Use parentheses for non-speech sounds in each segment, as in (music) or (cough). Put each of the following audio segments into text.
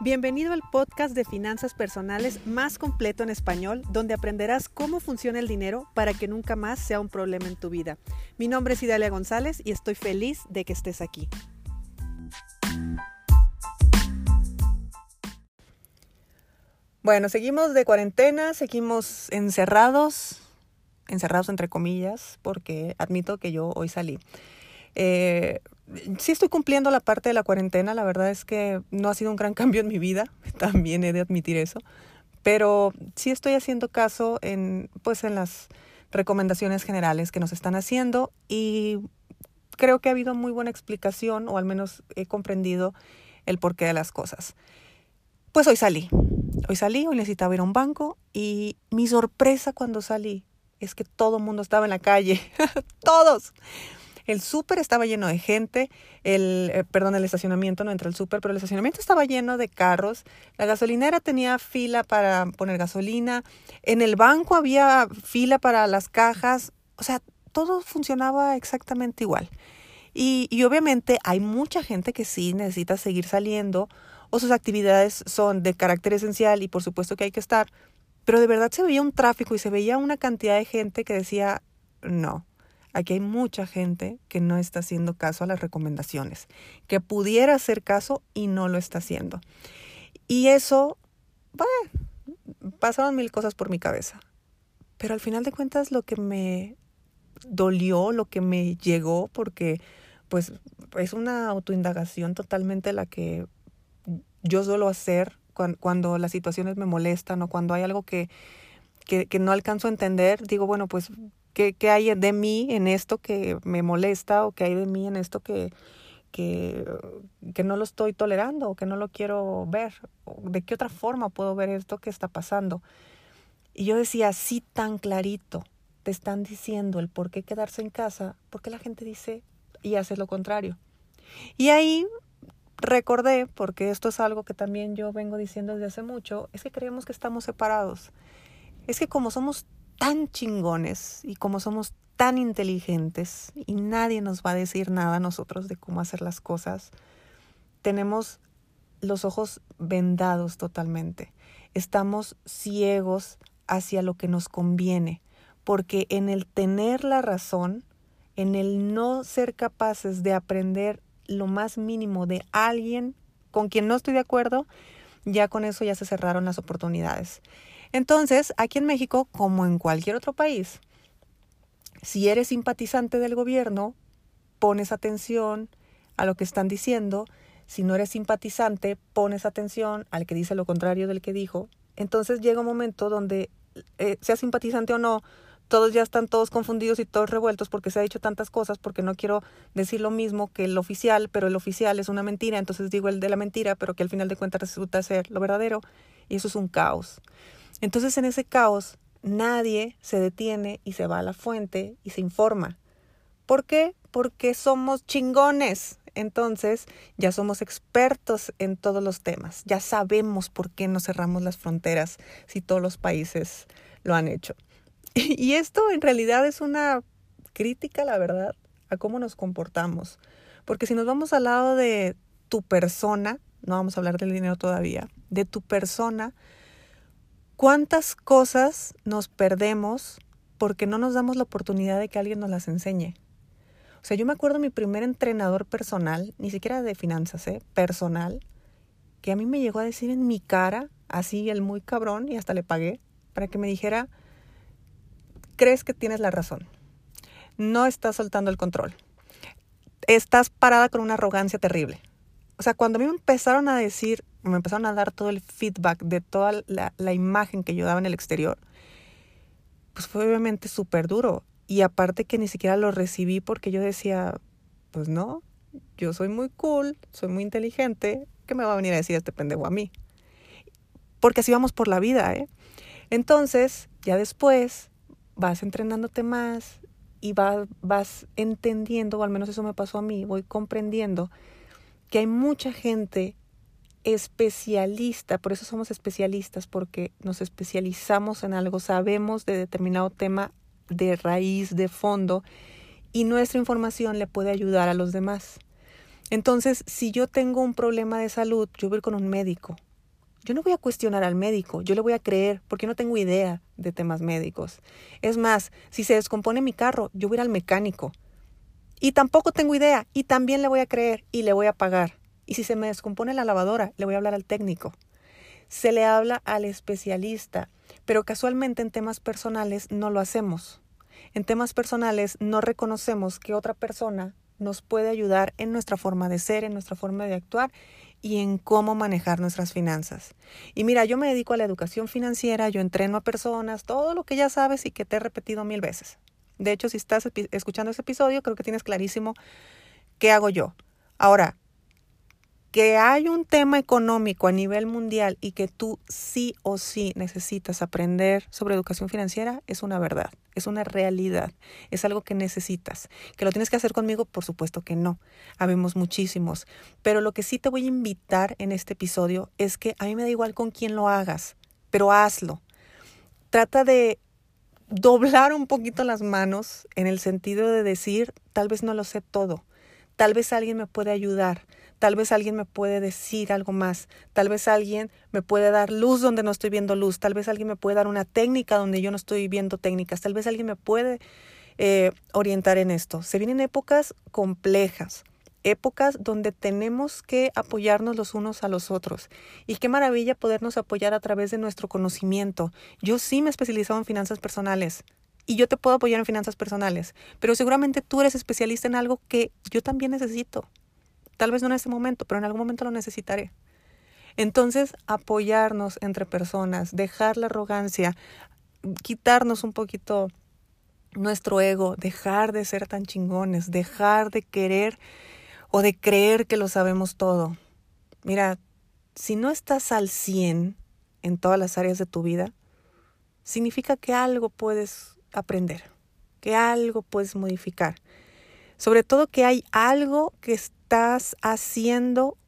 Bienvenido al podcast de finanzas personales más completo en español, donde aprenderás cómo funciona el dinero para que nunca más sea un problema en tu vida. Mi nombre es Idalia González y estoy feliz de que estés aquí. Bueno, seguimos de cuarentena, seguimos encerrados, encerrados entre comillas, porque admito que yo hoy salí. Eh, sí estoy cumpliendo la parte de la cuarentena, la verdad es que no ha sido un gran (laughs) cambio en mi vida, también he de admitir eso, pero sí estoy haciendo caso en, pues, en las recomendaciones generales que nos están haciendo y creo que ha habido muy buena explicación, o al menos he comprendido el porqué de las cosas. Pues hoy salí, hoy salí, hoy necesitaba ir a un banco y mi sorpresa cuando salí es que todo el mundo estaba en la calle, (laughs) todos. El súper estaba lleno de gente, el, eh, perdón, el estacionamiento no entra el súper, pero el estacionamiento estaba lleno de carros, la gasolinera tenía fila para poner gasolina, en el banco había fila para las cajas, o sea, todo funcionaba exactamente igual. Y, y obviamente hay mucha gente que sí necesita seguir saliendo o sus actividades son de carácter esencial y por supuesto que hay que estar, pero de verdad se veía un tráfico y se veía una cantidad de gente que decía, no, Aquí hay mucha gente que no está haciendo caso a las recomendaciones, que pudiera hacer caso y no lo está haciendo. Y eso, bueno, pasaron mil cosas por mi cabeza. Pero al final de cuentas lo que me dolió, lo que me llegó, porque pues es una autoindagación totalmente la que yo suelo hacer cuando, las situaciones me molestan o cuando hay algo que, que no alcanzo a entender, digo, bueno, pues ¿Qué, hay de mí en esto que me molesta o qué hay de mí en esto que, que, que no lo estoy tolerando o que no lo quiero ver? ¿De qué otra forma puedo ver esto que está pasando? Y yo decía, sí, tan clarito, te están diciendo el por qué quedarse en casa, porque la gente dice y hace lo contrario. Y ahí recordé, porque esto es algo que también yo vengo diciendo desde hace mucho, es que creemos que estamos separados. Es que como somos tan chingones y como somos tan inteligentes y nadie nos va a decir nada a nosotros de cómo hacer las cosas, tenemos los ojos vendados totalmente. Estamos ciegos hacia lo que nos conviene, porque en el tener la razón, en el no ser capaces de aprender lo más mínimo de alguien con quien no estoy de acuerdo, ya con eso ya se cerraron las oportunidades. Entonces, aquí en México, como en cualquier otro país, si eres simpatizante del gobierno, pones atención a lo que están diciendo. Si no eres simpatizante, pones atención al que dice lo contrario del que dijo. Entonces llega un momento donde, eh, sea simpatizante o no, todos ya están todos confundidos y todos revueltos porque se ha dicho tantas cosas, porque no quiero decir lo mismo que el oficial, pero el oficial es una mentira, entonces digo el de la mentira, pero que al final de cuentas resulta ser lo verdadero, y eso es un caos. Entonces en ese caos nadie se detiene y se va a la fuente y se informa. ¿Por qué? Porque somos chingones. Entonces ya somos expertos en todos los temas. Ya sabemos por qué no cerramos las fronteras si todos los países lo han hecho. (laughs) Y esto en realidad es una crítica, la verdad, a cómo nos comportamos. Porque si nos vamos al lado de tu persona, no vamos a hablar del dinero todavía, de tu persona, ¿Cuántas cosas nos perdemos porque no nos damos la oportunidad de que alguien nos las enseñe? O sea, yo me acuerdo mi primer entrenador personal, ni siquiera de finanzas, ¿eh? personal, que a mí me llegó a decir en mi cara, así el muy cabrón, y hasta le pagué, para que me dijera, crees que tienes la razón, no estás soltando el control, estás parada con una arrogancia terrible. O sea, cuando a mí me empezaron a decir, me empezaron a dar todo el feedback de toda la, la imagen que yo daba en el exterior, pues fue obviamente súper duro. Y aparte que ni siquiera lo recibí porque yo decía, pues no, yo soy muy cool, soy muy inteligente, ¿qué me va a venir a decir este pendejo a mí? Porque así vamos por la vida, ¿eh? Entonces, ya después vas entrenándote más y vas, vas entendiendo, o al menos eso me pasó a mí, voy comprendiendo que hay mucha gente especialista, por eso somos especialistas, porque nos especializamos en algo, sabemos de determinado tema de raíz, de fondo, y nuestra información le puede ayudar a los demás. Entonces, si yo tengo un problema de salud, yo voy con un médico. Yo no voy a cuestionar al médico, yo le voy a creer porque no tengo idea de temas médicos. Es más, si se descompone mi carro, yo voy al mecánico. Y tampoco tengo idea y también le voy a creer y le voy a pagar. Y si se me descompone la lavadora, le voy a hablar al técnico. Se le habla al especialista, pero casualmente en temas personales no lo hacemos. En temas personales no reconocemos que otra persona nos puede ayudar en nuestra forma de ser, en nuestra forma de actuar y en cómo manejar nuestras finanzas. Y mira, yo me dedico a la educación financiera, yo entreno a personas, todo lo que ya sabes y que te he repetido mil veces. De hecho, si estás escuchando este episodio, creo que tienes clarísimo qué hago yo. Ahora, que hay un tema económico a nivel mundial y que tú sí o sí necesitas aprender sobre educación financiera es una verdad, es una realidad, es algo que necesitas. ¿Que lo tienes que hacer conmigo? Por supuesto que no. Habemos muchísimos. Pero lo que sí te voy a invitar en este episodio es que a mí me da igual con quién lo hagas, pero hazlo. Trata de doblar un poquito las manos en el sentido de decir, tal vez no lo sé todo, tal vez alguien me puede ayudar Tal vez alguien me puede decir algo más. Tal vez alguien me puede dar luz donde no estoy viendo luz. Tal vez alguien me puede dar una técnica donde yo no estoy viendo técnicas. Tal vez alguien me puede eh, orientar en esto. Se vienen épocas complejas, épocas donde tenemos que apoyarnos los unos a los otros. Y qué maravilla podernos apoyar a través de nuestro conocimiento. Yo sí me he especializado en finanzas personales. Y yo te puedo apoyar en finanzas personales, pero seguramente tú eres especialista en algo que yo también necesito. Tal vez no en este momento, pero en algún momento lo necesitaré. Entonces, apoyarnos entre personas, dejar la arrogancia, quitarnos un poquito nuestro ego, dejar de ser tan chingones, dejar de querer o de creer que lo sabemos todo. Mira, si no estás al 100 en todas las áreas de tu vida, significa que algo puedes aprender, que algo puedes modificar. Sobre todo que hay algo que estás haciendo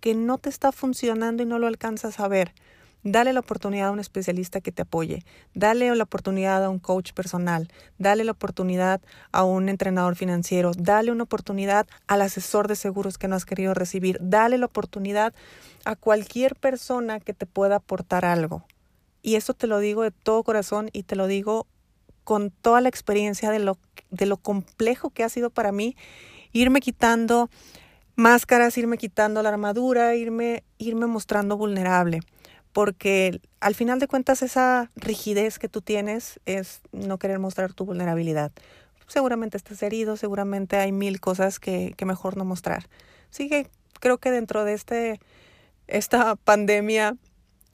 que no te está funcionando y no lo alcanzas a ver. Dale la oportunidad a un especialista que te apoye. Dale la oportunidad a un coach personal. Dale la oportunidad a un entrenador financiero. Dale una oportunidad al asesor de seguros que no has querido recibir. Dale la oportunidad a cualquier persona que te pueda aportar algo. Y eso te lo digo de todo corazón y te lo digo con toda la experiencia de lo, de lo complejo que ha sido para mí irme quitando máscaras, irme quitando la armadura, irme, irme mostrando vulnerable. Porque al final de cuentas esa rigidez que tú tienes es no querer mostrar tu vulnerabilidad. Seguramente estás herido, seguramente hay mil cosas que, que mejor no mostrar. Así que creo que dentro de este, esta pandemia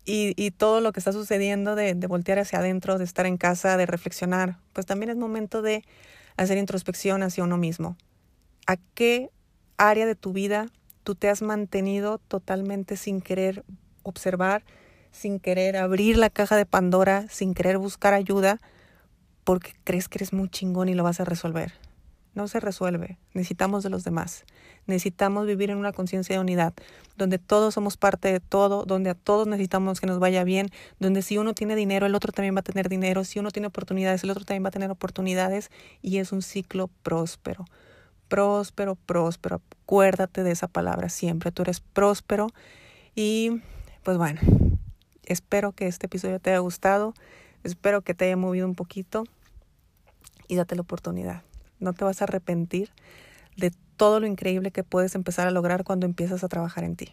y, y, todo lo que está sucediendo de, de voltear hacia adentro, de estar en casa, de reflexionar, pues también es momento de hacer introspección hacia uno mismo a qué área de tu vida tú te has mantenido totalmente sin querer observar, sin querer abrir la caja de Pandora, sin querer buscar ayuda, porque crees que eres muy chingón y lo vas a resolver. No se resuelve. Necesitamos de los demás. Necesitamos vivir en una conciencia de unidad, donde todos somos parte de todo, donde a todos necesitamos que nos vaya bien, donde si uno tiene dinero, el otro también va a tener dinero, si uno tiene oportunidades, el otro también va a tener oportunidades, y es un ciclo próspero próspero, próspero. Acuérdate de esa palabra siempre. Tú eres próspero. Y pues bueno, espero que este episodio te haya gustado. Espero que te haya movido un poquito. Y date la oportunidad. No te vas a arrepentir de todo lo increíble que puedes empezar a lograr cuando empiezas a trabajar en ti.